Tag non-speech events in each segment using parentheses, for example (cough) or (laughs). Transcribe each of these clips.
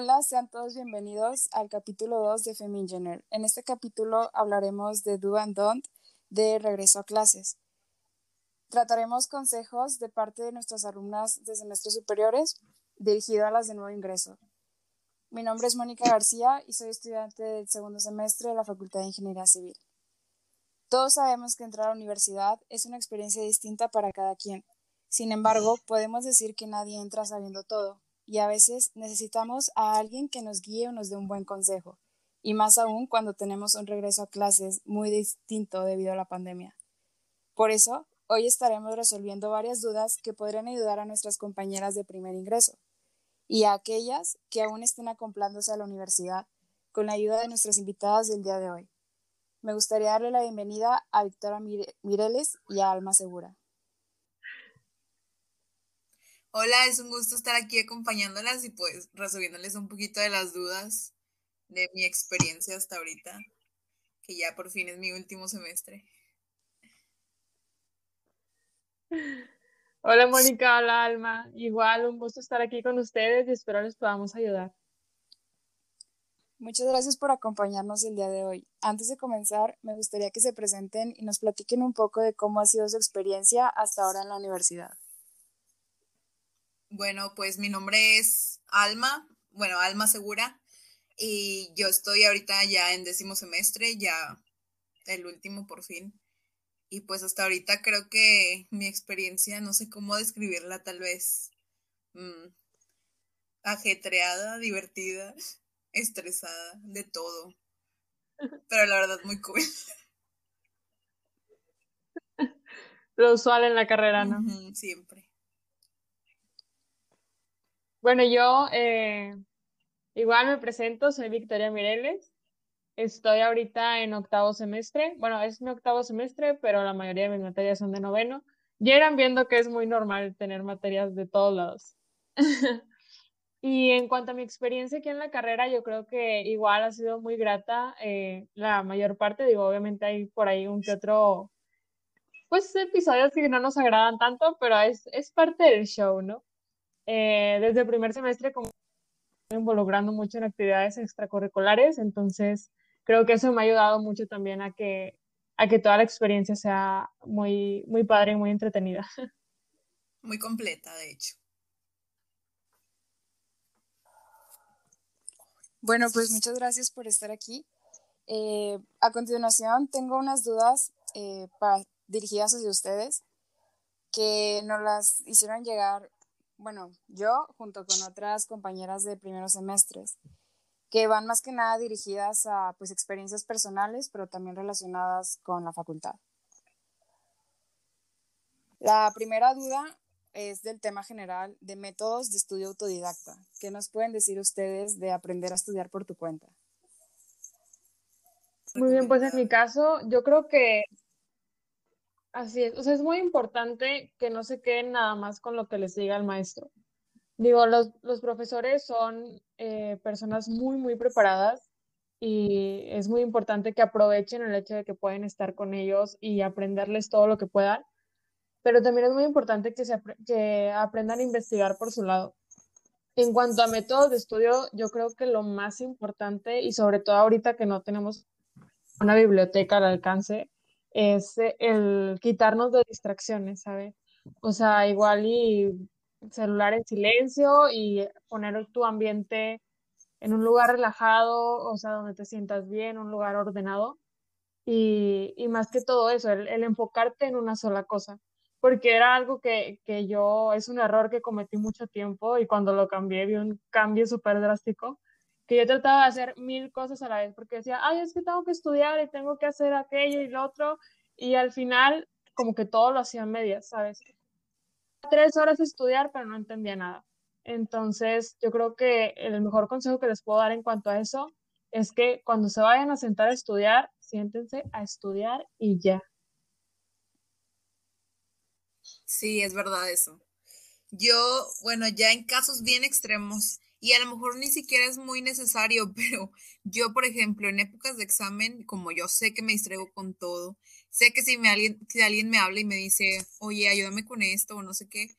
Hola, sean todos bienvenidos al capítulo 2 de Femingener. En este capítulo hablaremos de Do and Don't de regreso a clases. Trataremos consejos de parte de nuestras alumnas de semestres superiores dirigido a las de nuevo ingreso. Mi nombre es Mónica García y soy estudiante del segundo semestre de la Facultad de Ingeniería Civil. Todos sabemos que entrar a la universidad es una experiencia distinta para cada quien. Sin embargo, podemos decir que nadie entra sabiendo todo y a veces necesitamos a alguien que nos guíe o nos dé un buen consejo, y más aún cuando tenemos un regreso a clases muy distinto debido a la pandemia. Por eso, hoy estaremos resolviendo varias dudas que podrían ayudar a nuestras compañeras de primer ingreso y a aquellas que aún estén acoplándose a la universidad con la ayuda de nuestras invitadas del día de hoy. Me gustaría darle la bienvenida a Victoria Mireles y a Alma Segura. Hola, es un gusto estar aquí acompañándolas y pues resolviéndoles un poquito de las dudas de mi experiencia hasta ahorita, que ya por fin es mi último semestre. Hola Mónica, hola Alma. Igual un gusto estar aquí con ustedes y espero les podamos ayudar. Muchas gracias por acompañarnos el día de hoy. Antes de comenzar, me gustaría que se presenten y nos platiquen un poco de cómo ha sido su experiencia hasta ahora en la universidad. Bueno, pues mi nombre es Alma, bueno, Alma Segura, y yo estoy ahorita ya en décimo semestre, ya el último por fin. Y pues hasta ahorita creo que mi experiencia, no sé cómo describirla, tal vez mm, ajetreada, divertida, (laughs) estresada, de todo. (laughs) Pero la verdad, muy cool. (laughs) Lo usual en la carrera, ¿no? siempre. Bueno, yo eh, igual me presento, soy Victoria Mireles. Estoy ahorita en octavo semestre. Bueno, es mi octavo semestre, pero la mayoría de mis materias son de noveno. Ya irán viendo que es muy normal tener materias de todos lados. (laughs) y en cuanto a mi experiencia aquí en la carrera, yo creo que igual ha sido muy grata eh, la mayor parte. Digo, obviamente hay por ahí un que otro, pues episodios que no nos agradan tanto, pero es, es parte del show, ¿no? Eh, desde el primer semestre como involucrando mucho en actividades extracurriculares, entonces creo que eso me ha ayudado mucho también a que, a que toda la experiencia sea muy, muy padre y muy entretenida. Muy completa, de hecho. Bueno, pues muchas gracias por estar aquí. Eh, a continuación, tengo unas dudas eh, para, dirigidas hacia ustedes que nos las hicieron llegar bueno, yo junto con otras compañeras de primeros semestres, que van más que nada dirigidas a pues experiencias personales, pero también relacionadas con la facultad. La primera duda es del tema general de métodos de estudio autodidacta. ¿Qué nos pueden decir ustedes de aprender a estudiar por tu cuenta? Muy bien, pues en mi caso, yo creo que Así es, o sea, es muy importante que no se queden nada más con lo que les diga el maestro. Digo, los, los profesores son eh, personas muy, muy preparadas y es muy importante que aprovechen el hecho de que pueden estar con ellos y aprenderles todo lo que puedan, pero también es muy importante que, se, que aprendan a investigar por su lado. En cuanto a métodos de estudio, yo creo que lo más importante, y sobre todo ahorita que no tenemos una biblioteca al alcance, es eh, el quitarnos de distracciones, ¿sabes? O sea, igual y celular en silencio y poner tu ambiente en un lugar relajado, o sea, donde te sientas bien, un lugar ordenado. Y, y más que todo eso, el, enfocarte en una sola cosa, porque era algo que, que yo, es un error que cometí mucho tiempo y cuando lo cambié vi un cambio súper drástico que yo trataba de hacer mil cosas a la vez, porque decía, ay, es que tengo que estudiar y tengo que hacer aquello y lo otro, y al final como que todo lo hacía a medias, ¿sabes? Tres horas de estudiar, pero no entendía nada. Entonces, yo creo que el mejor consejo que les puedo dar en cuanto a eso es que cuando se vayan a sentar a estudiar, siéntense a estudiar y ya. Sí, es verdad eso. Yo, bueno, ya en casos bien extremos, y a lo mejor ni siquiera es muy necesario, (laughs) pero yo, por ejemplo, en épocas de examen, como yo sé que me distraigo con todo, sé que si, me alguien, si alguien me habla y me dice, oye, ayúdame con esto o no sé qué,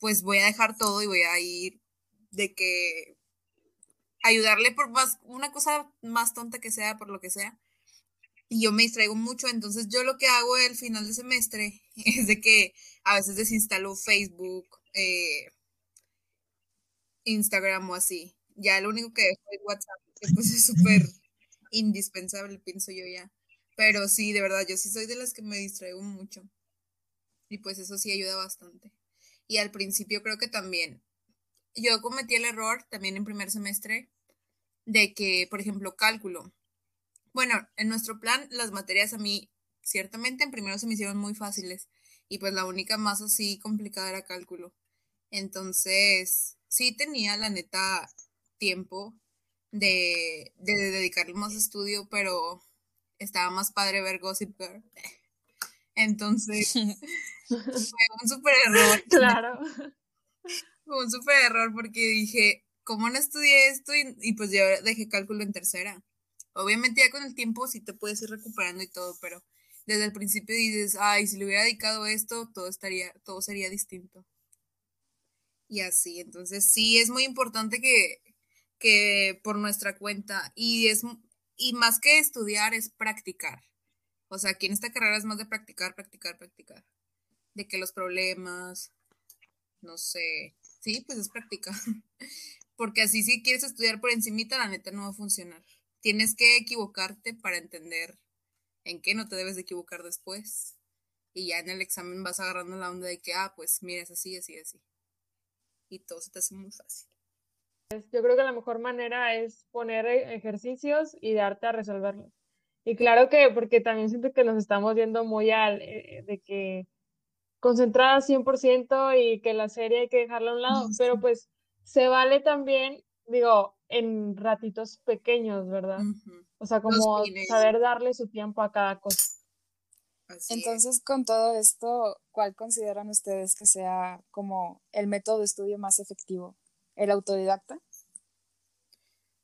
pues voy a dejar todo y voy a ir de que ayudarle por más, una cosa más tonta que sea, por lo que sea. Y yo me distraigo mucho, entonces yo lo que hago el final de semestre (laughs) es de que a veces desinstalo Facebook, eh, Instagram o así. Ya lo único que dejo es WhatsApp, que pues es súper (laughs) indispensable, pienso yo ya. Pero sí, de verdad, yo sí soy de las que me distraigo mucho. Y pues eso sí ayuda bastante. Y al principio creo que también. Yo cometí el error también en primer semestre de que, por ejemplo, cálculo. Bueno, en nuestro plan, las materias a mí, ciertamente en primero se me hicieron muy fáciles. Y pues la única más así complicada era cálculo. Entonces, sí tenía la neta tiempo de, de dedicarle más estudio, pero estaba más padre ver Gossip Girl. Entonces, (laughs) fue un súper error. (laughs) Claro. Fue un súper error porque dije, ¿cómo no estudié esto? Y, pues yo dejé cálculo en tercera. Obviamente ya con el tiempo sí te puedes ir recuperando y todo, pero desde el principio dices, ay, si le hubiera dedicado esto, todo estaría, todo sería distinto. Y así, entonces sí es muy importante que, que por nuestra cuenta, y es y más que estudiar es practicar. O sea, aquí en esta carrera es más de practicar, practicar, practicar. De que los problemas, no sé, sí, pues es practicar. (laughs) Porque así si quieres estudiar por encimita, la neta no va a funcionar. Tienes que equivocarte para entender en qué no te debes de equivocar después. Y ya en el examen vas agarrando la onda de que, ah, pues mira, es así, así, así. Y todo se te hace muy fácil. Yo creo que la mejor manera es poner e-, ejercicios y darte a resolverlos. Y claro que, porque también siento que nos estamos viendo muy al, eh, de que concentrada 100% y que la serie hay que dejarla a un lado, pero pues se vale también, digo, en ratitos pequeños, ¿verdad? O sea, como saber darle su tiempo a cada cosa. Entonces, con todo esto, ¿cuál consideran ustedes que sea como el método de estudio más efectivo? ¿El autodidacta?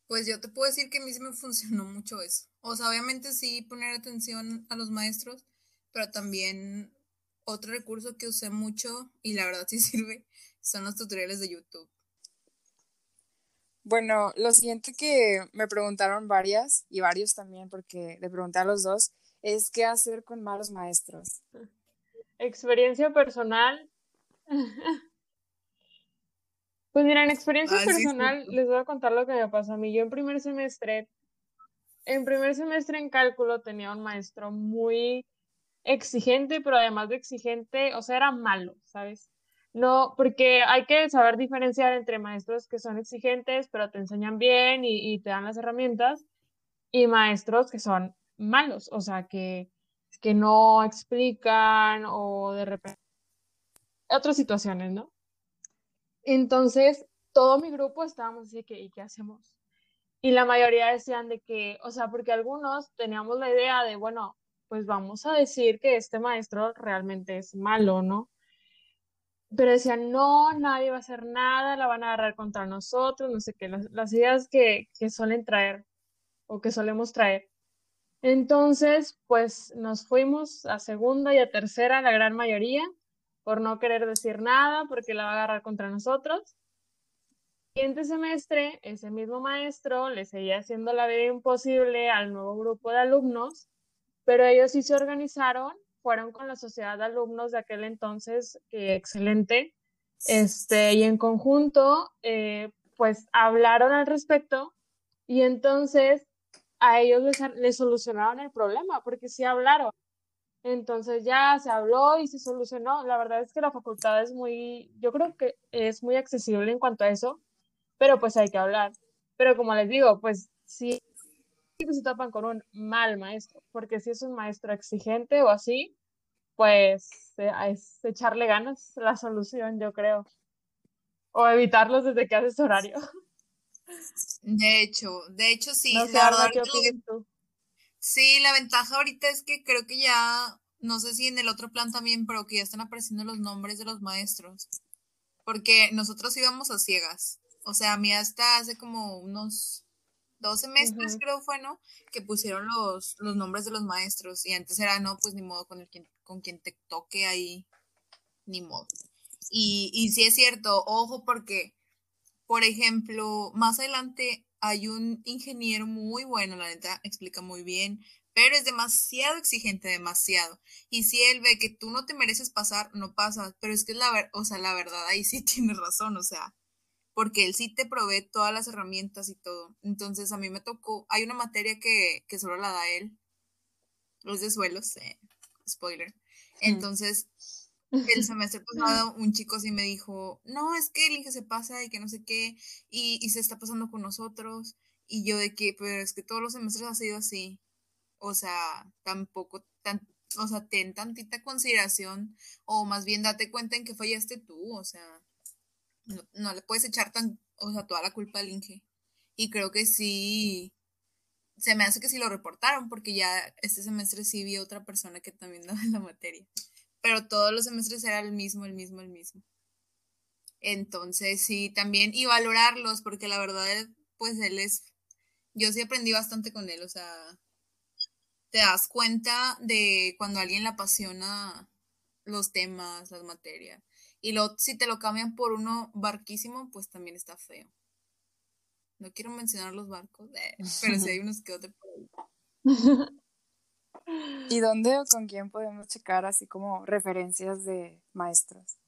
Pues yo te puedo decir que a mí sí me (laughs) funcionó mucho eso. O sea, obviamente sí poner atención a los maestros, pero también otro recurso que usé mucho y la verdad sí (laughs) sirve son los tutoriales de YouTube. Bueno, lo siguiente que me preguntaron varias y varios también, porque le pregunté a los dos, es qué hacer con malos maestros. Experiencia personal. Pues mira, en experiencia ah, personal les voy a contar lo que me pasó a mí. Yo en primer semestre, en primer semestre en cálculo tenía un maestro muy exigente, pero además de exigente, o sea, era malo, ¿sabes? No, porque hay que saber diferenciar entre maestros que son exigentes, pero te enseñan bien y, y te dan las herramientas, y maestros que son malos, o sea, que, que no explican o de repente otras situaciones, ¿no? Entonces, todo mi grupo estábamos así que, ¿y qué hacemos? Y la mayoría decían de que, o sea, porque algunos teníamos la idea de, bueno, pues vamos a decir que este maestro realmente es malo, ¿no? Pero decían, no, nadie va a hacer nada, la van a agarrar contra nosotros, no sé qué, las, ideas que, que suelen traer o que solemos traer. Entonces, pues nos fuimos a segunda y a tercera, la gran mayoría, por no querer decir nada, porque la va a agarrar contra nosotros. Siguiente semestre, ese mismo maestro le seguía haciendo la vida imposible al nuevo grupo de alumnos, pero ellos sí se organizaron, fueron con la sociedad de alumnos de aquel entonces, que excelente, este, y en conjunto, eh, pues hablaron al respecto y entonces a ellos les, les solucionaron el problema, porque sí hablaron. Entonces ya se habló y se solucionó. La verdad es que la facultad es muy, yo creo que es muy accesible en cuanto a eso, pero pues hay que hablar. Pero como les digo, pues sí se tapan con un mal maestro, porque si es un maestro exigente o así, pues es echarle ganas la solución, yo creo. O evitarlos desde que haces horario. (laughs) De hecho, de hecho sí. la verdad, ¿qué opinas tú? Sí, la ventaja ahorita es que creo que ya, no sé si en el otro plan también, pero que ya están apareciendo los nombres de los maestros. Porque nosotros íbamos a ciegas. O sea, a mí hasta hace como unos dos semestres, creo fue, ¿no? Que pusieron los, los nombres de los maestros. Y antes era, no, pues ni modo con, el, con quien te toque ahí, ni modo. Y, y sí es cierto, ojo, porque, por ejemplo, más adelante hay un ingeniero muy bueno, la neta, explica muy bien, pero es demasiado exigente, demasiado. Y si él ve que tú no te mereces pasar, no pasas, pero es que es la, ver o sea, la verdad ahí sí (laughs) tienes razón, o sea, porque él sí te provee todas las herramientas y todo. Entonces a mí me tocó, hay una materia que, que solo la da él, los de suelos, eh, spoiler. Entonces, el (laughs) semestre pasado un chico sí me dijo, no, es que el Inge se pasa y que no sé qué, y, y se está pasando con nosotros. Y yo de que, pero es que todos los semestres ha sido así. O sea, tampoco, tan, o sea, ten tantita consideración, o más bien date cuenta en que fallaste tú, o sea, no, le puedes echar tan, o sea, toda la culpa al Inge. Y creo que sí, se me hace que sí lo reportaron, porque ya este semestre sí vi otra persona que también (laughs) daba la materia pero todos los semestres era el mismo, el mismo, el mismo. Entonces, sí, también, y valorarlos, porque la verdad, pues él es, yo sí aprendí bastante con él, o sea, te das cuenta de cuando alguien le apasiona los temas, las materias. Y luego, si te lo cambian por uno barquísimo, pues también está feo. No quiero mencionar los barcos, eh, pero sí hay (laughs) unos que otros por ahí. (laughs) ¿Y dónde o con quién podemos checar así como referencias de maestros?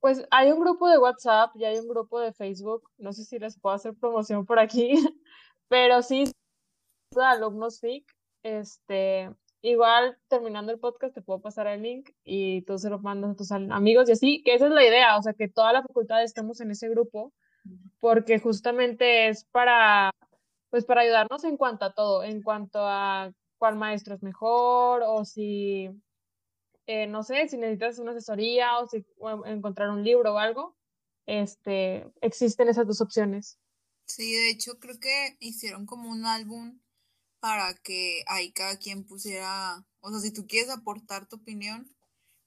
Pues hay un grupo de WhatsApp y hay un grupo de Facebook. No sé si les puedo hacer promoción por aquí, (laughs) pero sí, alumnos FIC. Este, igual terminando el podcast te puedo pasar el link y tú se lo mandas a tus amigos y así, que esa es la idea, o sea, que toda la facultad estemos en ese grupo, porque justamente es para, pues para ayudarnos en cuanto a todo, en cuanto a cuál maestro es mejor o si, eh, no sé, si necesitas una asesoría o si encontrar un libro o algo, este, existen esas dos opciones. Sí, de hecho creo que hicieron como un álbum para que ahí cada quien pusiera, o sea, si tú quieres aportar tu opinión,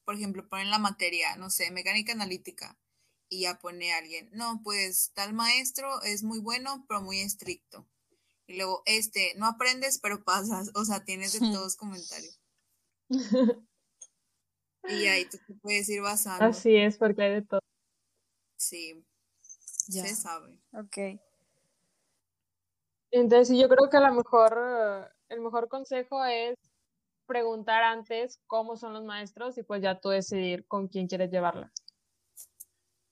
por ejemplo, ponen la materia, no sé, mecánica analítica, y ya pone alguien, no, pues tal maestro es muy bueno, pero muy estricto. Y luego, este, no aprendes, pero pasas. O sea, tienes de (laughs) todos comentarios. (laughs) y ahí tú te puedes ir basando. Así es, porque hay de todo. Sí, ya. se sabe. Ok. Entonces, yo creo que a lo mejor, el mejor consejo es preguntar antes cómo son los maestros y pues ya tú decidir con quién quieres llevarla.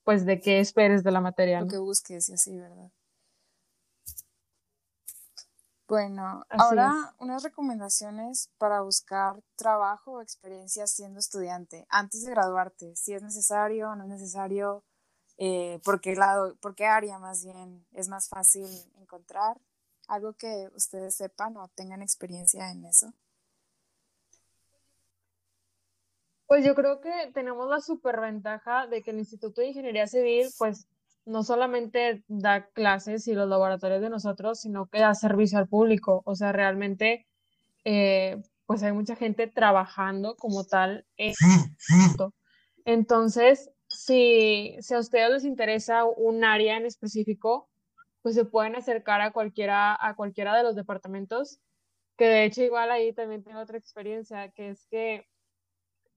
Pues de qué esperes de la materia. Lo que busques y así, ¿verdad? Bueno, ahora unas recomendaciones para buscar trabajo o experiencia siendo estudiante antes de graduarte, si es necesario o no es necesario, eh, por qué lado, por qué área más bien es más fácil encontrar, algo que ustedes sepan o tengan experiencia en eso. Pues yo creo que tenemos la superventaja de que el Instituto de Ingeniería Civil, pues no solamente da clases y los laboratorios de nosotros, sino que da servicio al público. O sea, realmente, eh, pues hay mucha gente trabajando como tal en. Entonces, si, si a ustedes les interesa un área en específico, pues se pueden acercar a cualquiera, a cualquiera de los departamentos, que de hecho igual ahí también tengo otra experiencia, que es que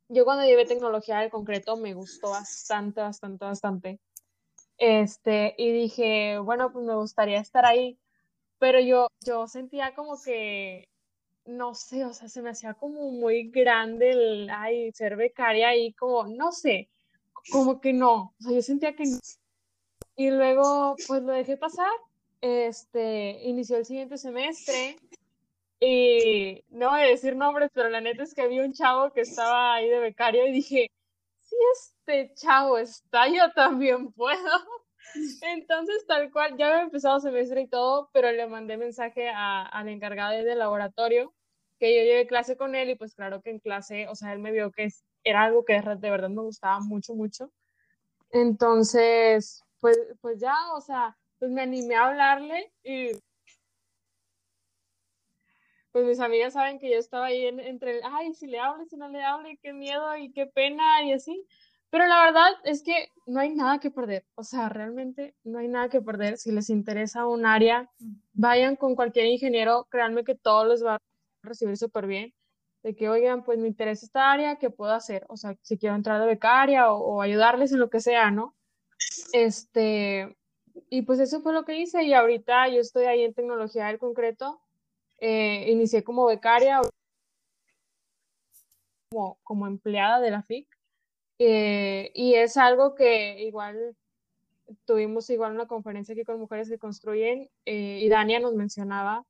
yo cuando llevé tecnología del concreto me gustó bastante, bastante, bastante este, y dije, bueno, pues me gustaría estar ahí, pero yo, yo sentía como que, no sé, o sea, se me hacía como muy grande el, ay, ser becaria ahí, como, no sé, como que no, o sea, yo sentía que no. Y luego, pues lo dejé pasar, este, inició el siguiente semestre, y no voy a decir nombres, pero la neta es que vi un chavo que estaba ahí de becario y dije, este chavo está, yo también puedo. (laughs) Entonces, tal cual, ya había empezado semestre y todo, pero le mandé mensaje a, la encargada del laboratorio que yo llevé clase con él y pues claro que en clase, o sea, él me vio que era algo que de verdad me gustaba mucho, mucho. Entonces, pues, pues ya, o sea, pues me animé a hablarle y pues mis amigas saben que yo estaba ahí entre, ay, si le hablo, si no le hablo, qué miedo y qué pena y así. Pero la verdad es que no hay nada que perder. O sea, realmente no hay nada que perder. Si les interesa un área, vayan con cualquier ingeniero. Créanme que todos los va a recibir súper bien. De que, oigan, pues me interesa esta área, ¿qué puedo hacer? O sea, si quiero entrar de becaria o, ayudarles en lo que sea, ¿no? Este, y pues eso fue lo que hice y ahorita yo estoy ahí en tecnología del concreto. Eh, inicié como becaria, como, como empleada de la FIC. Eh, y es algo que igual tuvimos igual una conferencia aquí con mujeres que construyen eh, y Dania nos mencionaba,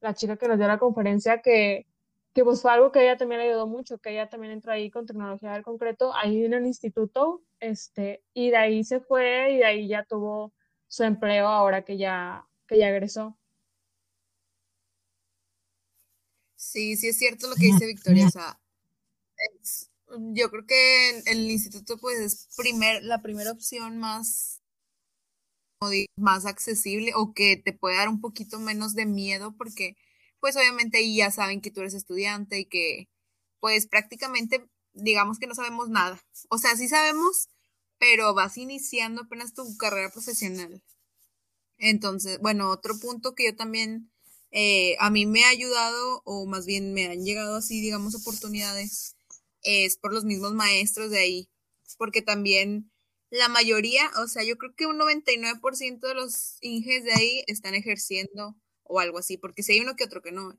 la chica que nos dio la conferencia, que, que pues fue algo que ella también le ayudó mucho, que ella también entró ahí con tecnología del concreto, ahí en el instituto, este, y de ahí se fue y de ahí ya tuvo su empleo ahora que ya, que ya egresó. Sí, sí es cierto lo que dice Victoria, o sea, yo creo que en el instituto pues es primer, la primera opción más más accesible o que te puede dar un poquito menos de miedo porque pues obviamente ahí ya saben que tú eres estudiante y que pues prácticamente digamos que no sabemos nada. O sea, sí sabemos, pero vas iniciando apenas tu carrera profesional. Entonces, bueno, otro punto que yo también, eh, a mí me ha ayudado, o más bien me han llegado así, digamos, oportunidades, es por los mismos maestros de ahí, porque también la mayoría, o sea, yo creo que un 99% de los inges de ahí están ejerciendo o algo así, porque si hay uno que otro que no,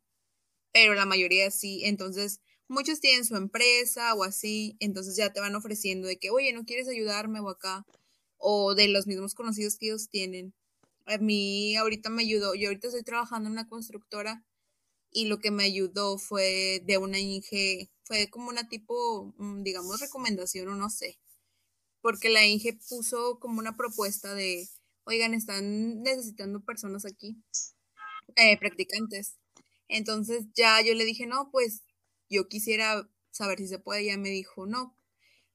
pero la mayoría sí, entonces muchos tienen su empresa o así, entonces ya te van ofreciendo de que, oye, ¿no quieres ayudarme o acá? O de los mismos conocidos que ellos tienen. A mí ahorita me ayudó, yo ahorita estoy trabajando en una constructora y lo que me ayudó fue de una Inge, fue como una tipo, mm, digamos, recomendación o no sé, porque la Inge puso como una propuesta de, oigan, están necesitando personas aquí, eh, practicantes. Entonces ya yo le dije, no, pues yo quisiera saber si se puede. Ya me dijo, no,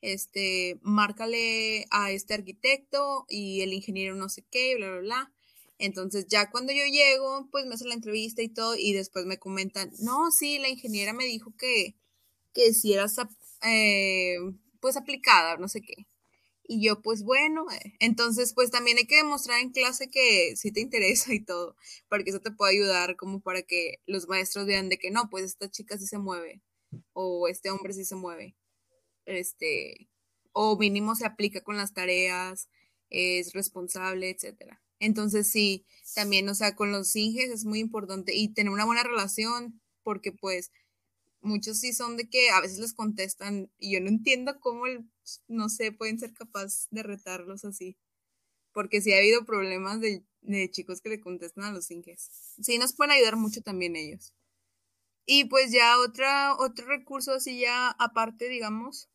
este, márcale a este arquitecto y el ingeniero no sé qué, bla, bla, bla. Entonces ya cuando yo llego, pues me hacen la entrevista y todo y después me comentan, no, sí, la ingeniera me dijo que, que si eras, eh, pues aplicada, no sé qué. Y yo, pues bueno, eh, entonces pues también hay que demostrar en clase que sí te interesa y todo, porque eso te puede ayudar como para que los maestros vean de que no, pues esta chica sí se mueve, o este hombre sí se mueve, este, o mínimo se aplica con las tareas, es responsable, etcétera. Entonces sí, también, o sea, con los inges es muy importante y tener una buena relación, porque pues muchos sí son de que a veces les contestan y yo no entiendo cómo, no sé, pueden ser capaces de retarlos así. Porque sí ha habido problemas de, chicos que le contestan a los inges. Sí, nos pueden ayudar mucho también ellos. Y pues ya otra, otro recurso así ya aparte, digamos,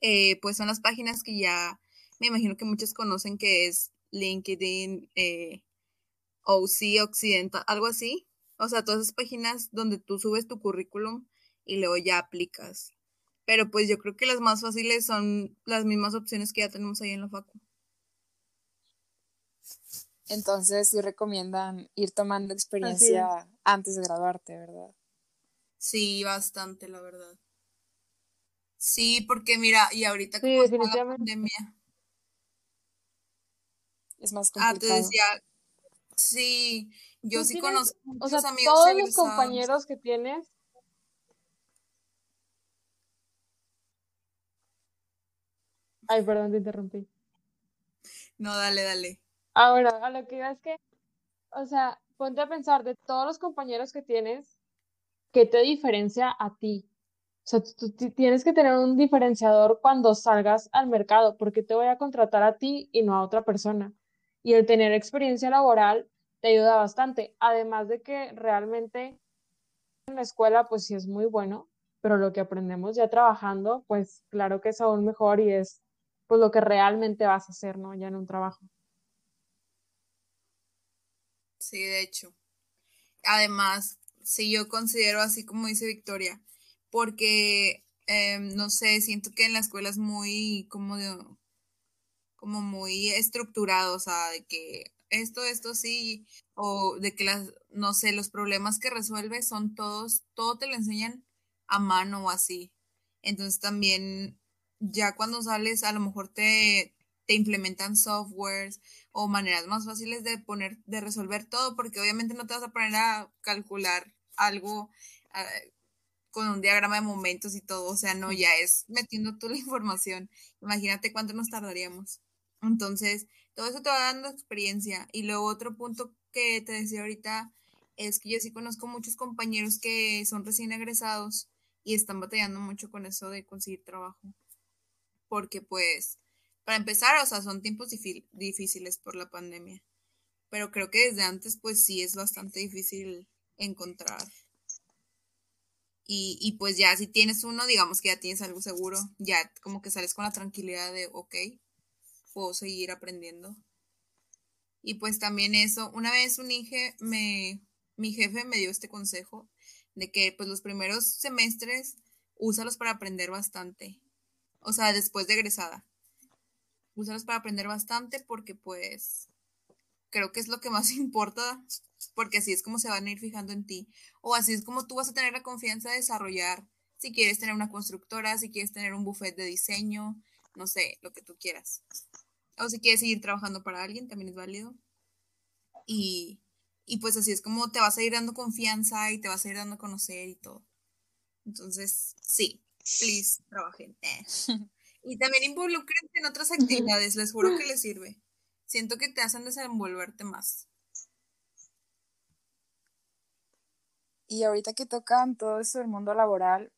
eh, pues son las páginas que ya me imagino que muchos conocen que es LinkedIn, eh, OC Occidental, algo así. O sea, todas esas páginas donde tú subes tu currículum y luego ya aplicas. Pero pues yo creo que las más fáciles son las mismas opciones que ya tenemos ahí en la facu. Entonces sí recomiendan ir tomando experiencia antes de graduarte, ¿verdad? Sí, bastante, la verdad. Sí, porque mira, y ahorita como sí, la pandemia. Es más complicado. Ah, te decía, sí, yo sí conozco o sea, Todos los compañeros que tienes. Ay, perdón, te interrumpí. No, dale, dale. Ahora, a lo que iba es que, o sea, ponte a pensar de todos los compañeros que tienes, ¿qué te diferencia a ti? O sea, tú tienes que tener un diferenciador cuando salgas al mercado, porque te voy a contratar a ti y no a otra persona. Y el tener experiencia laboral te ayuda bastante. Además de que realmente en la escuela, pues sí es muy bueno, pero lo que aprendemos ya trabajando, pues claro que es aún mejor y es pues lo que realmente vas a hacer, ¿no? Ya en un trabajo. Sí, de hecho. Además, sí, yo considero así como dice Victoria, porque, em, no sé, siento que en la escuela es muy, como como muy estructurado, o sea, de que esto, esto sí, o de que las, no sé, los problemas que resuelve son todos, todo te lo enseñan a mano o así. Entonces también ya cuando sales a lo mejor te, te implementan softwares o maneras más fáciles de poner, de resolver todo, porque obviamente no te vas a poner a calcular algo ah, con un diagrama de momentos y todo, o sea, no, ya es metiendo toda la información. Imagínate cuánto nos tardaríamos. Entonces, todo eso te va dando experiencia. Y luego otro punto que te decía ahorita es que yo sí conozco muchos compañeros que son recién egresados y están batallando mucho con eso de conseguir trabajo. Porque pues, para empezar, o sea, son tiempos difíciles por la pandemia. Pero creo que desde antes pues sí es bastante difícil encontrar. Y, y pues ya si tienes uno, digamos que ya tienes algo seguro, ya como que sales con la tranquilidad de, ok, puedo seguir aprendiendo. Y pues también eso, una vez un Inge me, mi jefe me dio este consejo de que pues los primeros semestres úsalos para aprender bastante. O sea, después de egresada. Úsalos para aprender bastante porque pues creo que es lo que más (laughs) importa porque así es como se van a ir fijando en ti o así es como tú vas a tener la confianza de desarrollar si quieres tener una constructora, si quieres tener un buffet de diseño, no sé, lo que tú quieras. O si quieres seguir trabajando para alguien, también es válido. Y, y pues así es como te vas a ir dando confianza y te vas a ir dando a conocer y todo. Entonces, sí, please, trabajen. (laughs) y también involúcrense en otras actividades, les juro que les sirve. Siento que te hacen desenvolverte más. Y ahorita que tocan todo eso del mundo laboral,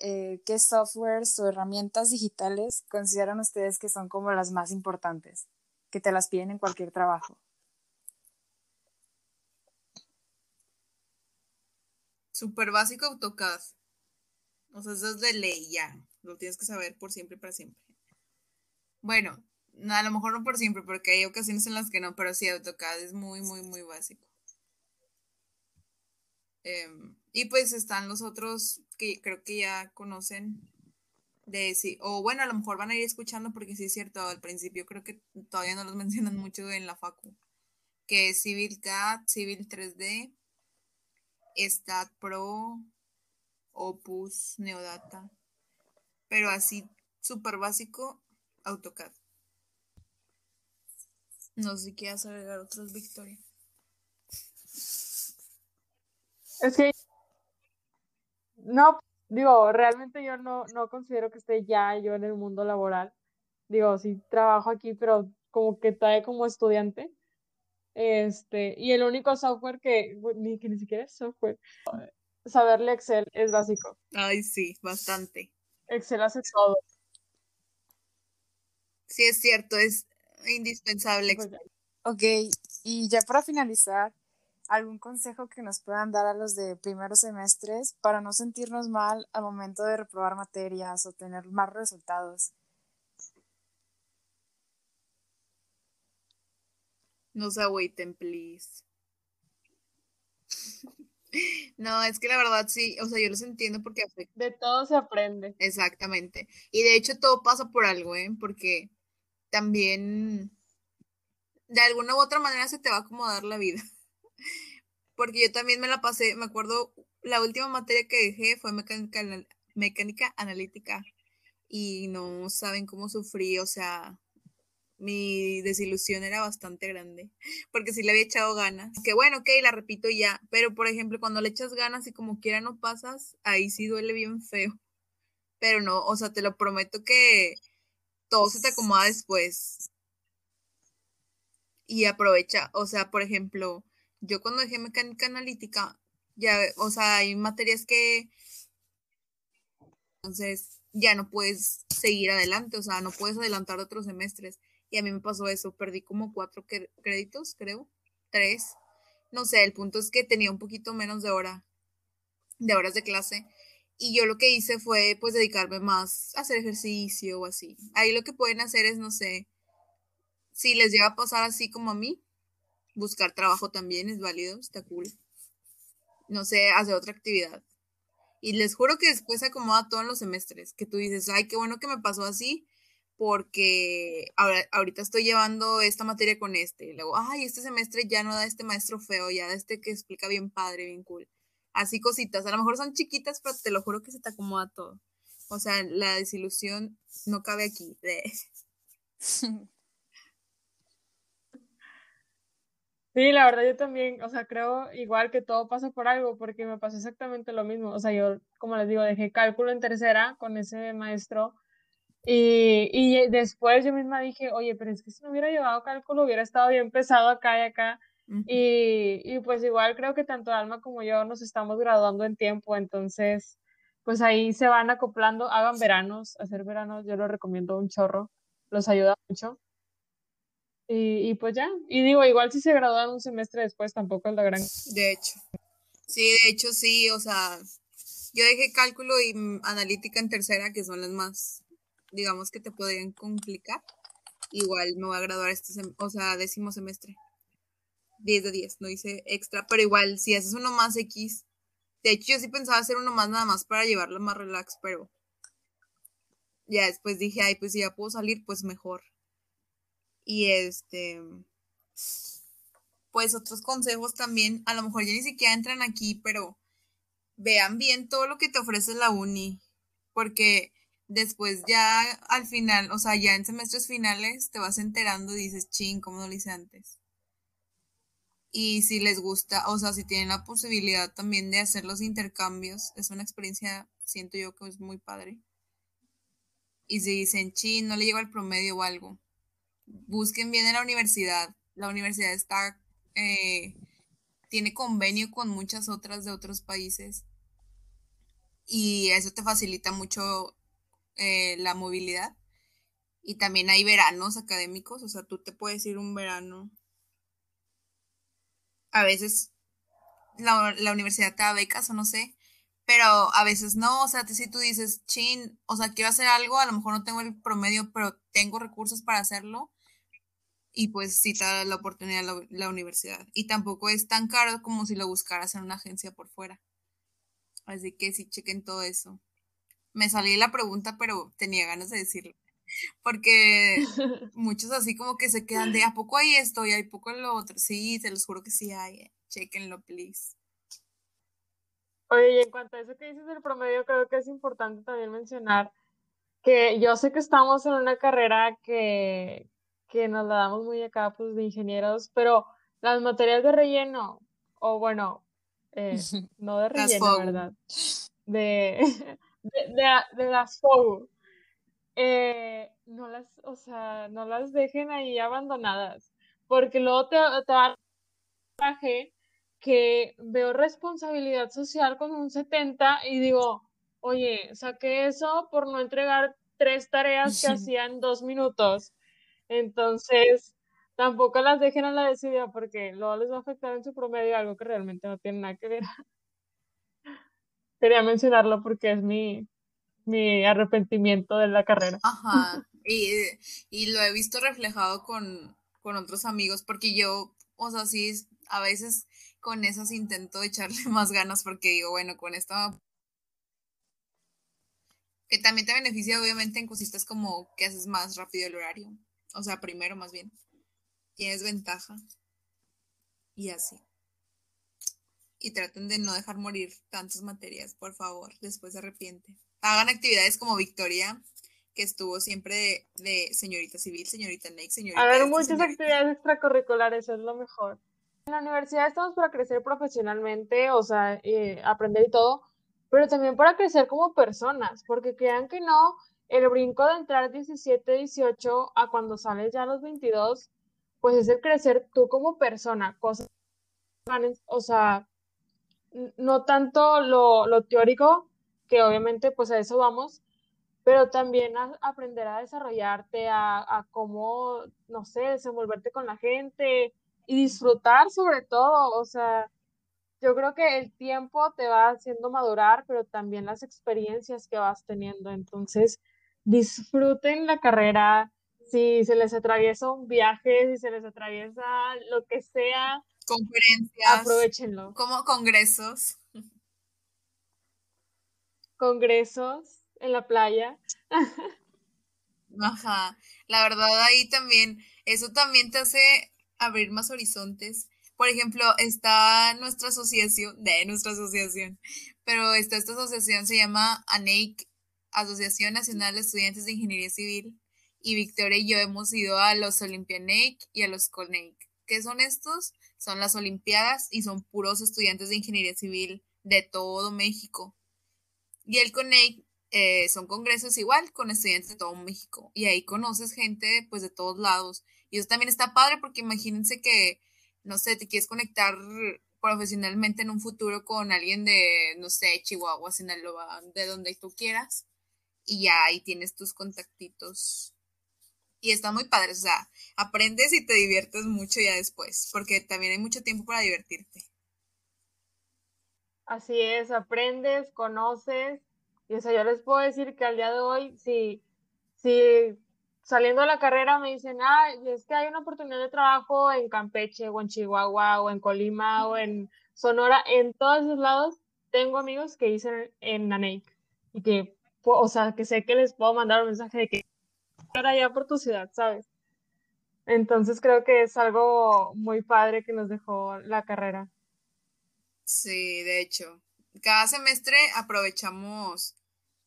eh, ¿qué softwares o herramientas digitales consideran ustedes que son como las más importantes, que te las piden en cualquier trabajo? Súper básico AutoCAD. O sea, eso es de ley ya. Lo tienes que saber por siempre y para siempre. Bueno, a lo mejor no por siempre, porque hay ocasiones en las que no, pero sí, AutoCAD es muy, muy, muy básico. Em, y pues están los otros que creo que ya conocen de sí, o bueno, a lo mejor van a ir escuchando porque sí es cierto, al principio creo que todavía no los (laughs) mencionan mucho en la facu, que es Civil CAD, Civil 3D, Stat Pro, Opus, Neodata, pero así súper básico, AutoCAD. No sé si quieres agregar otros, Victoria. Es no, digo, realmente yo no, no considero que esté ya yo en el mundo laboral. Digo, sí trabajo aquí, pero como que todavía como estudiante. Este, y el único software que, ni, que ni siquiera es software, saberle Excel es básico. Ay, sí, bastante. Excel hace todo. Sí, es cierto, es indispensable. Pues ok, y ya para finalizar, ¿algún consejo que nos puedan dar a los de primeros semestres para no sentirnos mal al momento de reprobar materias o tener más resultados? No se agüiten, please. (laughs) No, es que la verdad sí, o sea, yo los entiendo porque De todo se aprende. Exactamente. Y de hecho todo pasa por algo, ¿eh? Porque también de alguna u otra manera se te va a acomodar la vida. (laughs) Porque yo también me la pasé, me acuerdo, la última materia que dejé fue mecánica, mecánica analítica y no saben cómo sufrí, o sea, mi desilusión era bastante grande, porque sí le había echado ganas. Que bueno, ok, la repito ya, pero por ejemplo, cuando le echas ganas y como quiera no pasas, ahí sí duele bien feo. Pero no, o sea, te lo prometo que todo se te acomoda después. Y aprovecha, o sea, por ejemplo, yo cuando dejé mecánica analítica, ya, o sea, hay materias que entonces ya no puedes seguir adelante, o sea, no puedes adelantar otros semestres. Y a mí me pasó eso, perdí como cuatro créditos, creo, tres. No sé, el punto es que tenía un poquito menos de hora, de horas de clase. Y yo lo que hice fue pues dedicarme más a hacer ejercicio o así. Ahí lo que pueden hacer es, no sé, si les llega a pasar así como a mí, buscar trabajo también es válido, está cool. No sé, hacer otra actividad. Y les juro que después se acomoda todos los semestres, que tú dices, ay, qué bueno que me pasó así, porque ahora, ahorita estoy llevando esta materia con este. Y luego, ay, este semestre ya no da este maestro feo, ya da este que explica bien padre, bien cool así cositas. A lo mejor son chiquitas, pero te lo juro que se te acomoda todo. O sea, la desilusión no cabe aquí. (laughs) (laughs) Sí, la verdad yo también, o sea, creo igual que todo pasa por algo, porque me pasó exactamente lo mismo. O sea, yo, como les digo, dejé cálculo en tercera con ese maestro Y, y después yo misma dije, oye, pero es que si no hubiera llevado cálculo hubiera estado bien pesado acá y acá. y, y pues igual creo que tanto Alma como yo nos estamos graduando en tiempo, entonces pues ahí se van acoplando, hagan veranos, hacer veranos yo lo recomiendo un chorro, los ayuda mucho. Y, y pues ya, y digo, igual si se gradúan un semestre después tampoco es la gran... De hecho, sí, de hecho sí, o sea, yo dejé cálculo y analítica en tercera, que son las más, digamos que te podrían complicar. Igual me voy a graduar este, o sea, décimo semestre. 10 de 10, no hice extra, pero igual si haces uno más X, de hecho, yo sí pensaba hacer uno más nada más para llevarlo más relax, pero ya después dije, ay, pues si ya puedo salir, pues mejor. Y este, pues otros consejos también, a lo mejor ya ni siquiera entran aquí, pero vean bien todo lo que te ofrece la uni, porque después ya al final, o sea, ya en semestres finales te vas enterando y dices, ching, ¿cómo no lo hice antes? Y si les gusta, o sea, si tienen la posibilidad también de hacer los intercambios, es una experiencia, siento yo que es muy padre. Y si dicen, chi, no le llego al promedio o algo, busquen bien en la universidad. La universidad está, eh, tiene convenio con muchas otras de otros países. Y eso te facilita mucho eh, la movilidad. Y también hay veranos académicos, o sea, tú te puedes ir un verano a veces la, universidad te da becas o no sé, pero a veces no, o sea, si tú dices, chin, o sea, quiero hacer algo, a lo mejor no tengo el promedio, pero tengo recursos para hacerlo, y pues sí te da la oportunidad la, la universidad. Y tampoco es tan caro como si lo buscaras en una agencia por fuera. Así que sí, chequen todo eso. Me salí la pregunta, pero tenía ganas de decirlo. (laughs) Porque (laughs) muchos así como que se quedan de a poco hay esto y hay poco lo otro. Sí, te los juro que sí hay. Eh. Chequenlo, please. Oye, y en cuanto a eso que dices del promedio, creo que es importante también mencionar que yo sé que estamos en una carrera que, que nos la damos muy acá, pues, de ingenieros, pero las materias de relleno, o bueno, eh, (laughs) no de relleno, ¿verdad? (laughs) De, de, de, las FOGU eh, no las, o sea, no las dejen ahí abandonadas, porque luego te, te va a que veo responsabilidad social con un 70 y digo, oye, saqué eso por no entregar tres tareas que (laughs) hacía en dos minutos. Entonces, tampoco las dejen a la decisión porque luego les va a afectar en su promedio algo que realmente no tiene nada que ver. (laughs) Quería mencionarlo porque es mi, mi arrepentimiento de la carrera. Ajá, y, lo he visto reflejado con, otros amigos, porque yo, o sea, sí, a veces con esas intento echarle (laughs) más ganas porque digo, bueno, con esto que también te beneficia obviamente en cositas como que haces más rápido el horario, o sea, primero más bien, tienes ventaja y así. Y traten de no dejar morir tantas materias, por favor, después se arrepiente hagan actividades como Victoria, que estuvo siempre de, señorita civil, señorita Next, señorita. Hagan muchas actividades extracurriculares, es lo mejor. En la universidad estamos para crecer profesionalmente, o sea, eh, aprender y todo, pero también para crecer como personas, porque crean que no, el brinco de entrar 17, 18 a cuando sales ya a los 22, pues es el crecer tú como persona, cosas, o sea, no tanto lo, lo teórico, que obviamente pues a eso vamos, pero también a aprender a desarrollarte, a, a cómo, no sé, desenvolverte con la gente y disfrutar sobre todo, o sea, yo creo que el tiempo te va haciendo madurar, pero también las experiencias que vas teniendo, entonces disfruten la carrera, si se les atraviesa un viaje, si se les atraviesa lo que sea, conferencias, aprovechenlo. Como congresos congresos en la playa. (laughs) Ajá, la verdad ahí también, eso también te hace abrir más horizontes. Por ejemplo, está nuestra asociación, de nuestra asociación, pero está esta asociación, se llama ANEIC, Asociación Nacional de Estudiantes de Ingeniería Civil, y Victoria y yo hemos ido a los Olympianeic y a los Colneic. ¿Qué son estos? Son las Olimpiadas y son puros estudiantes de Ingeniería Civil de todo México. Y el CONEIC eh, son congresos igual con estudiantes de todo México y ahí conoces gente pues de todos lados y eso también está padre porque imagínense que, no sé, te quieres conectar profesionalmente en un futuro con alguien de, no sé, Chihuahua, Sinaloa, de donde tú quieras y ya ahí tienes tus contactitos y está muy padre, o sea, aprendes y te diviertes mucho ya después, porque también hay mucho tiempo para divertirte. Así es, aprendes, conoces, y o sea, yo les puedo decir que al día de hoy, si, si saliendo de la carrera me dicen, ah, es que hay una oportunidad de trabajo en Campeche, o en Chihuahua, o en Colima, o en Sonora, en todos esos lados, tengo amigos que dicen en Nanake, y que, o sea, que sé que les puedo mandar un mensaje de que allá por tu ciudad, ¿sabes? Entonces creo que es algo muy padre que nos dejó la carrera. Sí, de hecho. Cada semestre aprovechamos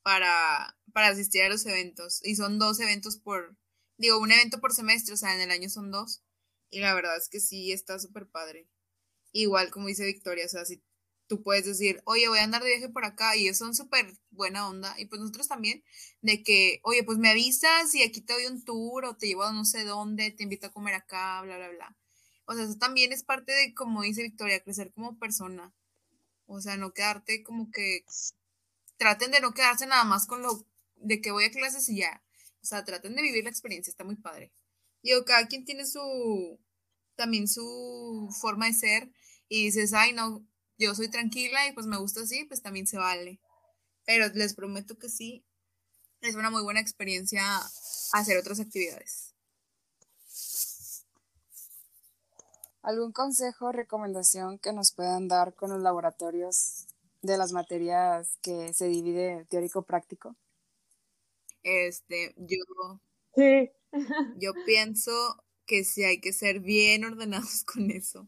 para, para asistir a los eventos. Y son dos eventos por, digo, un evento por semestre, o sea, en el año son dos. Y la verdad es que sí, está súper padre. Igual como dice Victoria, o sea, si puedes decir, oye, voy a andar de viaje por acá y eso es súper buena onda. Y pues nosotros también, de que, oye, pues me avisas y aquí te doy un tour o te llevo a no sé dónde, te invito a comer acá, bla, bla, bla. O sea, eso también es parte de, como dice Victoria, crecer como persona. O sea, no quedarte como que, traten de no quedarse nada más con lo de que voy a clases y ya. O sea, traten de vivir la experiencia, está muy padre. Digo, cada quien tiene su, también su forma de ser y dices, ay, no, yo soy tranquila y pues me gusta así, pues también se vale. Pero les prometo que sí, es una muy buena experiencia hacer otras actividades. ¿Algún consejo o recomendación que nos puedan dar con los laboratorios de las materias que se divide teórico-práctico? Este, yo. Sí. yo pienso que sí hay que ser bien (laughs) ordenados con eso.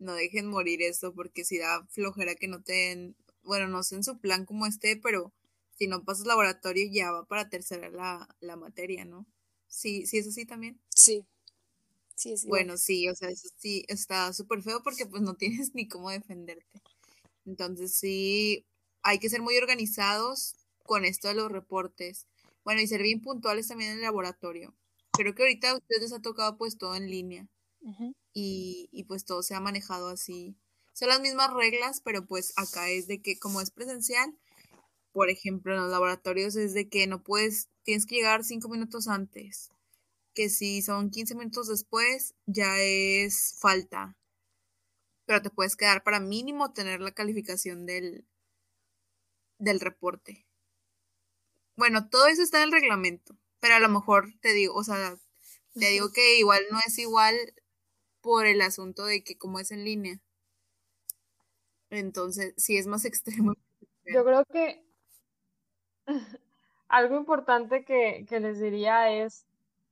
No dejen morir eso porque si da flojera que no te den, bueno, no sé en su plan como esté, pero si no pasas laboratorio ya va para tercera la, la materia, ¿no? Sí, sí es así también. Sí. Sí, sí. Bueno, sí, o sea, eso sí está súper feo porque pues no (laughs) tienes ni cómo defenderte. Entonces sí, hay que ser muy organizados con esto de los reportes. Bueno, y ser bien puntuales también en el laboratorio creo que ahorita a ustedes les ha tocado pues todo en línea y, y, pues todo se ha manejado así. Son las mismas reglas, pero pues acá es de que como es presencial, por ejemplo, en los laboratorios es de que no puedes, tienes que llegar cinco minutos antes, que si son 15 minutos después ya es falta, pero te puedes quedar para mínimo tener la calificación del, del reporte. Bueno, todo eso está en el reglamento pero a lo mejor te digo, o sea, te digo que igual no es igual por el asunto de que como es en línea. Entonces, sí es más (laughs) extremo. Yo creo que (laughs) algo importante que, que les diría es,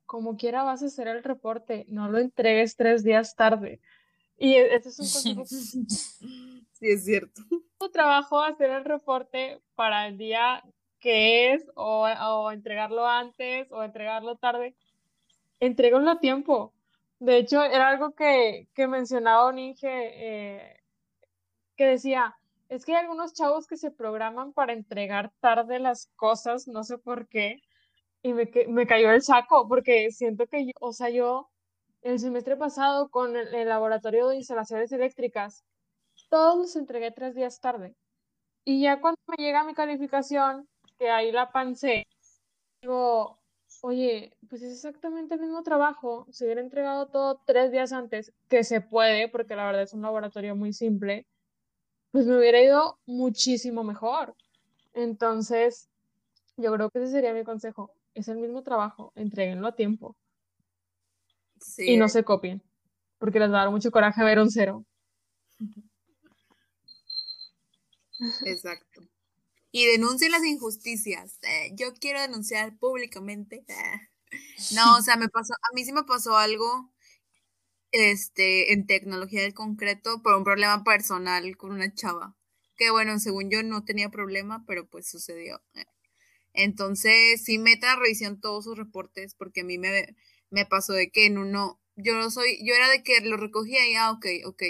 como quiera vas a hacer el reporte, no lo entregues tres días tarde. Y e, ese es un consejo. (laughs) sí, es cierto. Tu trabajo hacer el reporte para el día que es o, entregarlo antes o entregarlo tarde, entréguenlo a tiempo. De hecho, era algo que, que mencionaba un eh, que decía, es que hay algunos chavos que se programan para entregar tarde las cosas, no sé por qué, y me, me cayó el saco, porque siento que, yo, o sea, yo el semestre pasado con el, el, laboratorio de instalaciones eléctricas, todos los entregué tres días tarde. Y ya cuando me llega mi calificación, que ahí la pancé, digo, oye, pues es exactamente el mismo trabajo, si hubiera entregado todo tres días antes, que se puede, porque la verdad es un laboratorio muy simple, pues me hubiera ido muchísimo mejor. Entonces, yo creo que ese sería mi consejo. Es el mismo trabajo, entreguenlo a tiempo. Y no se copien, porque les va a dar mucho coraje ver un cero. Exacto y denuncien las injusticias. Eh, yo quiero denunciar públicamente. Eh. No, o sea, me pasó, a mí sí me pasó algo este, en tecnología del concreto por un problema personal con una chava. Que bueno, según yo no tenía problema, pero pues sucedió. Eh. Entonces, sí meta revisión todos sus reportes, porque a mí me, me pasó de que en uno, yo no soy, yo era de que lo recogía y ah, ok, ok.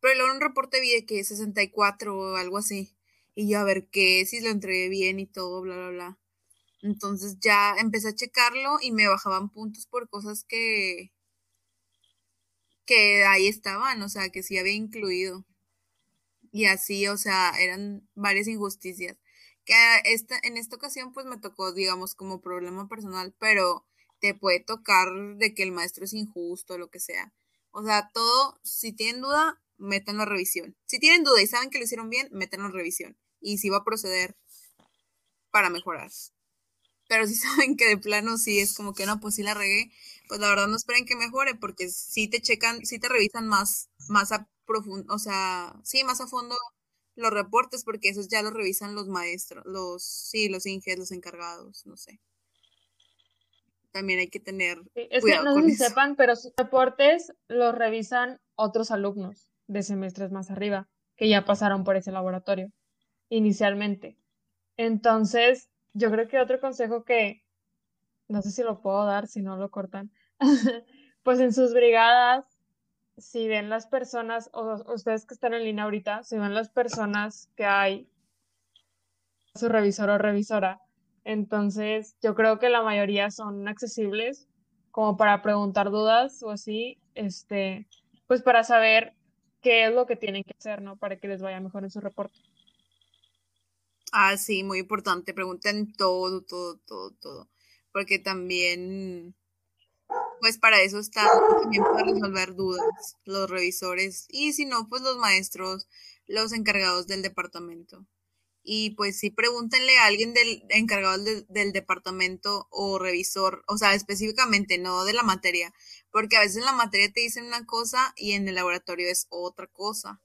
Pero luego en un reporte vi de que 64 o algo así. Y yo a ver qué, si lo entregué bien y todo, bla, bla, bla. Entonces ya empecé a checarlo y me bajaban puntos por cosas que, que ahí estaban, o sea, que sí había incluido. Y así, o sea, eran varias injusticias. Que esta, en esta ocasión pues me tocó, digamos, como problema personal, pero te puede tocar de que el maestro es injusto lo que sea. O sea, todo, si tienen duda, metan la revisión. Si tienen duda y saben que lo hicieron bien, metan la revisión. Y si va a proceder para mejorar. Pero si (laughs) saben que de plano sí es como que no, pues sí la regué, pues la verdad no esperen que mejore, porque si te checan, si te revisan más, más a profundo, o sea, sí, más a fondo los reportes, porque esos ya los revisan los maestros, los, sí, los inges, los encargados, no sé también hay que tener. es que no sé si sepan, pero sus reportes los revisan otros alumnos de semestres más arriba, que ya pasaron por ese laboratorio inicialmente. Entonces, yo creo que otro consejo que, no sé si lo puedo dar, si no lo cortan, (laughs) pues en sus brigadas, si ven las personas, o ustedes que están en línea ahorita, si ven las personas que hay, su revisor o revisora, entonces, yo creo que la mayoría son accesibles como para preguntar dudas o así, este, pues para saber qué es lo que tienen que hacer, ¿no? Para que les vaya mejor en su reporte. Ah, sí, muy importante. Pregunten todo, todo, todo, todo. Porque también, pues para eso están también para resolver dudas los revisores y si no, pues los maestros, los encargados del departamento y pues sí pregúntenle a alguien del encargado del, departamento o revisor, o sea, específicamente, no de la materia, porque a veces en la materia te dicen una cosa y en el laboratorio es otra cosa.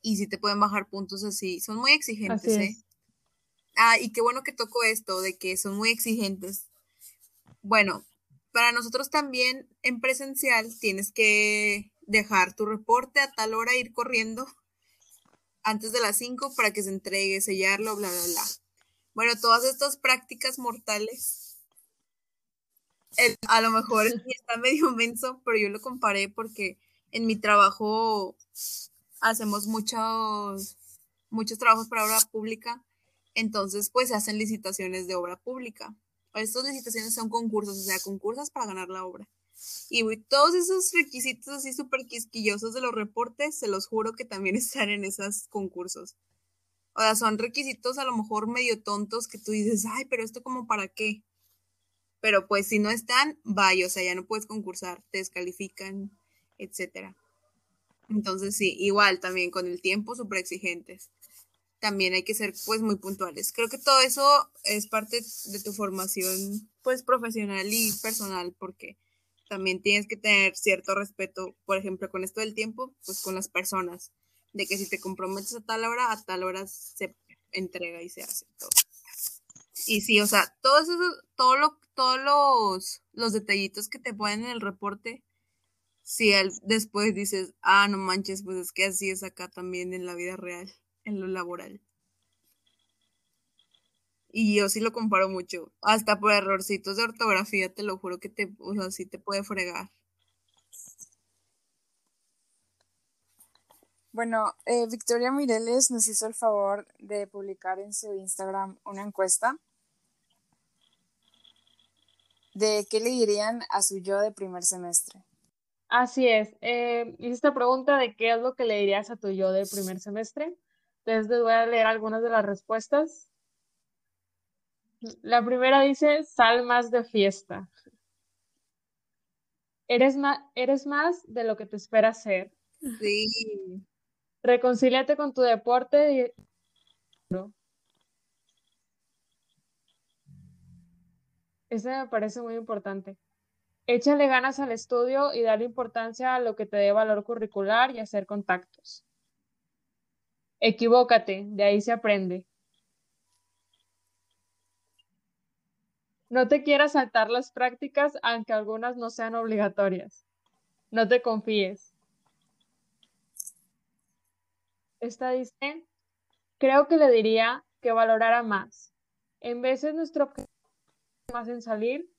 Y sí te pueden bajar puntos así, son muy exigentes, ¿eh? Ah, y qué bueno que tocó esto, de que son muy exigentes. Bueno, para nosotros también en presencial tienes que dejar tu reporte a tal hora, ir corriendo antes de las 5 para que se entregue, sellarlo, bla, bla, bla. Bueno, todas estas prácticas mortales, a lo mejor está medio menso, pero yo lo comparé porque en mi trabajo hacemos muchos, muchos trabajos para obra pública, entonces pues se hacen licitaciones de obra pública. Estas licitaciones son concursos, o sea, concursos para ganar la obra. Y todos esos requisitos así súper quisquillosos de los reportes, se los juro que también (laughs) están en esos concursos. O sea, son requisitos a lo mejor medio tontos que tú dices, ay, pero esto como para qué. Pero pues si no están, vaya, o sea, ya no puedes concursar, te descalifican, etcétera. Entonces sí, igual también con el tiempo súper exigentes. También hay que ser pues muy puntuales. Creo que todo eso es parte de tu formación pues profesional y personal porque también tienes que tener cierto respeto, por ejemplo, con esto del tiempo, pues con las personas, de que si te comprometes a tal hora, a tal hora se entrega y se hace todo. Y sí, o sea, todo eso, todo lo, todos los, los detallitos que te ponen en el reporte, si después dices, ah, no manches, pues es que así es acá también en la vida real, en lo laboral. Y yo sí lo comparo mucho. Hasta por errorcitos de ortografía, te lo juro que te, o sea, sí te puede fregar. Bueno, eh, Victoria Mireles nos hizo el favor de publicar en su Instagram una encuesta de qué le dirían a su yo de primer semestre. Así es. Eh, hice esta pregunta de qué es lo que le dirías a tu yo del primer semestre. Entonces voy a leer algunas de las respuestas. La primera dice, sal más de fiesta. Eres más, eres más de lo que te espera ser. Sí. Reconcíliate con tu deporte. Y... Ese me parece muy importante. Échale ganas al estudio y dale importancia a lo que te dé valor curricular y hacer contactos. Equivócate, de ahí se aprende. No te quieras saltar las prácticas, aunque algunas no sean obligatorias. No te confíes. Esta dice, creo que le diría que valorara más. En veces nuestro objetivo es más en salir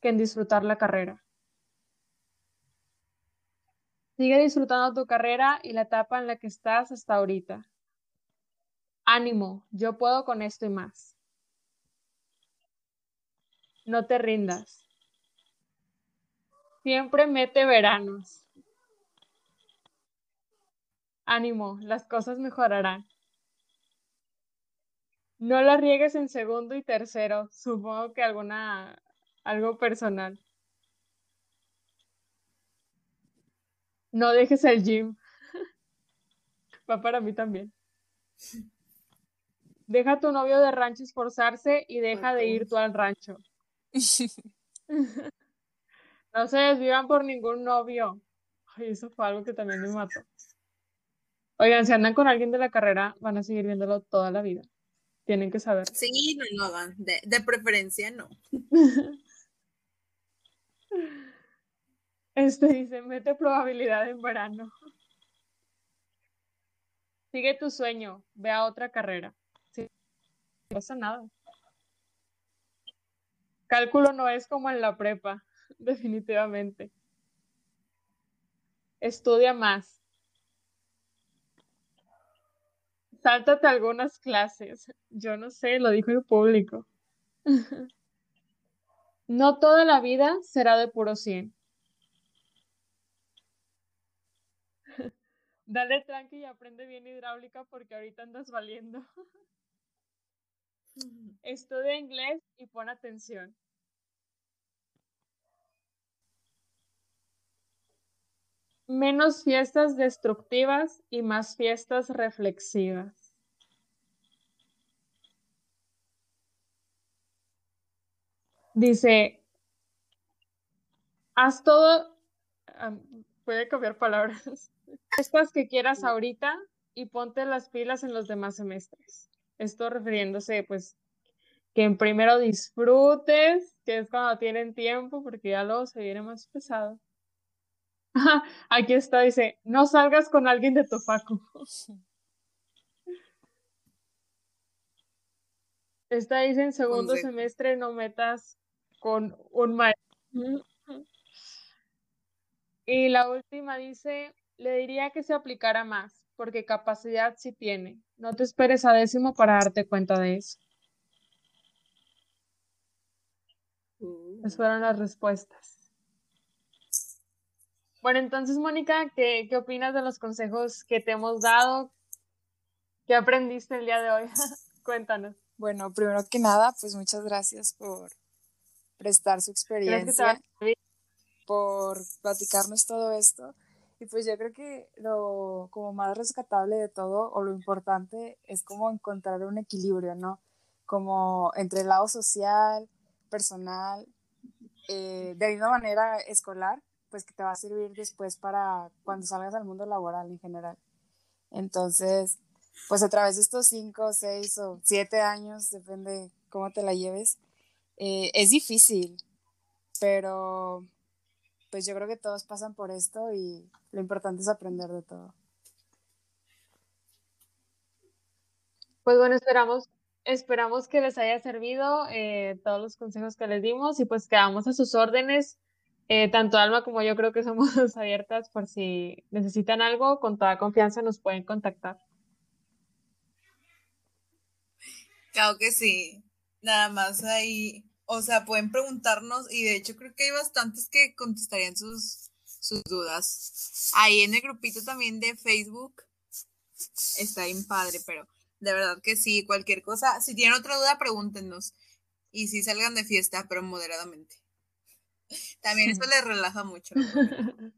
que en disfrutar la carrera. Sigue disfrutando tu carrera y la etapa en la que estás hasta ahorita. Ánimo, yo puedo con esto y más. No te rindas. Siempre mete veranos. Ánimo, las cosas mejorarán. No la riegues en segundo y tercero. Supongo que alguna algo personal. No dejes el gym. (laughs) Va para mí también. (laughs) Deja a tu novio de rancho esforzarse y deja de ir tú al rancho. (laughs) no se desvivan por ningún novio. Ay, eso fue algo que también me mató. Oigan, si andan con alguien de la carrera, van a seguir viéndolo toda la vida. Tienen que saber. Sí, no lo hagan. De, de preferencia, no. (laughs) Este dice, mete probabilidad en verano. Sigue tu sueño, ve a otra carrera. No pasa nada. Cálculo no es como en la prepa, (laughs) definitivamente. Estudia más. Sáltate algunas clases. Yo no sé, lo dijo el público. (laughs) No toda la vida será de puro 100. (laughs) Dale tranqui y aprende bien hidráulica porque ahorita andas valiendo. (laughs) Estudia inglés y pon atención. Menos fiestas destructivas y más fiestas reflexivas. Dice, haz todo, puede cambiar palabras, (laughs) estas que quieras ahorita y ponte las pilas en los demás semestres. Esto refiriéndose, pues, que en primero disfrutes, que es cuando tienen tiempo, porque ya luego se viene más pesado. Aquí está, dice, no salgas con alguien de tu facu. (laughs) Esta dice en segundo semestre no metas con un maestro. Y la última dice, le diría que se aplicara más, porque capacidad sí tiene. No te esperes a décimo para darte cuenta de eso. Esas uh. fueron las respuestas. Bueno, entonces, Mónica, ¿qué, ¿qué opinas de los consejos que te hemos dado? ¿Qué aprendiste el día de hoy? (laughs) Cuéntanos. Bueno, primero que nada, pues muchas gracias por prestar su experiencia, por platicarnos todo esto. Y pues yo creo que lo como más rescatable de todo o lo importante es como encontrar un equilibrio, ¿no? Como entre el lado social, personal, eh, de misma manera escolar, pues que te va a servir después para cuando salgas al mundo laboral en general. Entonces, pues a través de estos cinco, seis o siete años, depende cómo te la lleves, eh, es difícil, pero pues yo creo que todos pasan por esto y lo importante es aprender de todo. Pues bueno, esperamos, esperamos que les haya servido eh, todos los consejos que les dimos y pues quedamos a sus órdenes. Eh, tanto Alma como yo creo que somos (laughs) abiertas por si necesitan algo, con toda confianza nos pueden contactar. Claro que sí. Nada más ahí, o sea, pueden preguntarnos y de hecho creo que hay bastantes que contestarían sus, sus dudas. Ahí en el grupito también de Facebook está bien padre, pero de verdad que sí, cualquier cosa, si tienen otra duda, pregúntenos. Y si salgan de fiesta, pero moderadamente. También eso les relaja mucho. (laughs)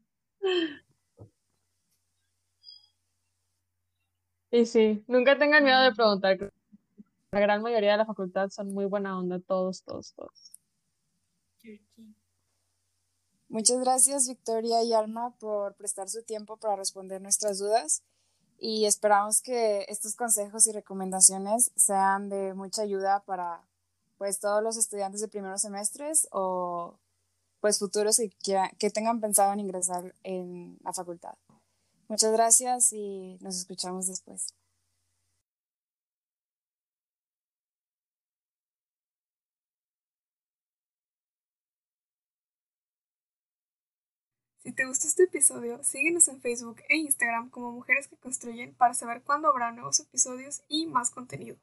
Y sí, nunca tengan miedo de preguntar. La gran mayoría de la facultad son muy buena onda, todos, todos, todos. Muchas gracias, Victoria y Alma, por prestar su tiempo para responder nuestras dudas y esperamos que estos consejos y recomendaciones sean de mucha ayuda para pues todos los estudiantes de primeros semestres o pues futuros que, que tengan pensado en ingresar en la facultad. Muchas gracias y nos escuchamos después. Si te gustó este episodio, síguenos en Facebook e Instagram como Mujeres que Construyen para saber cuándo habrá nuevos episodios y más contenido.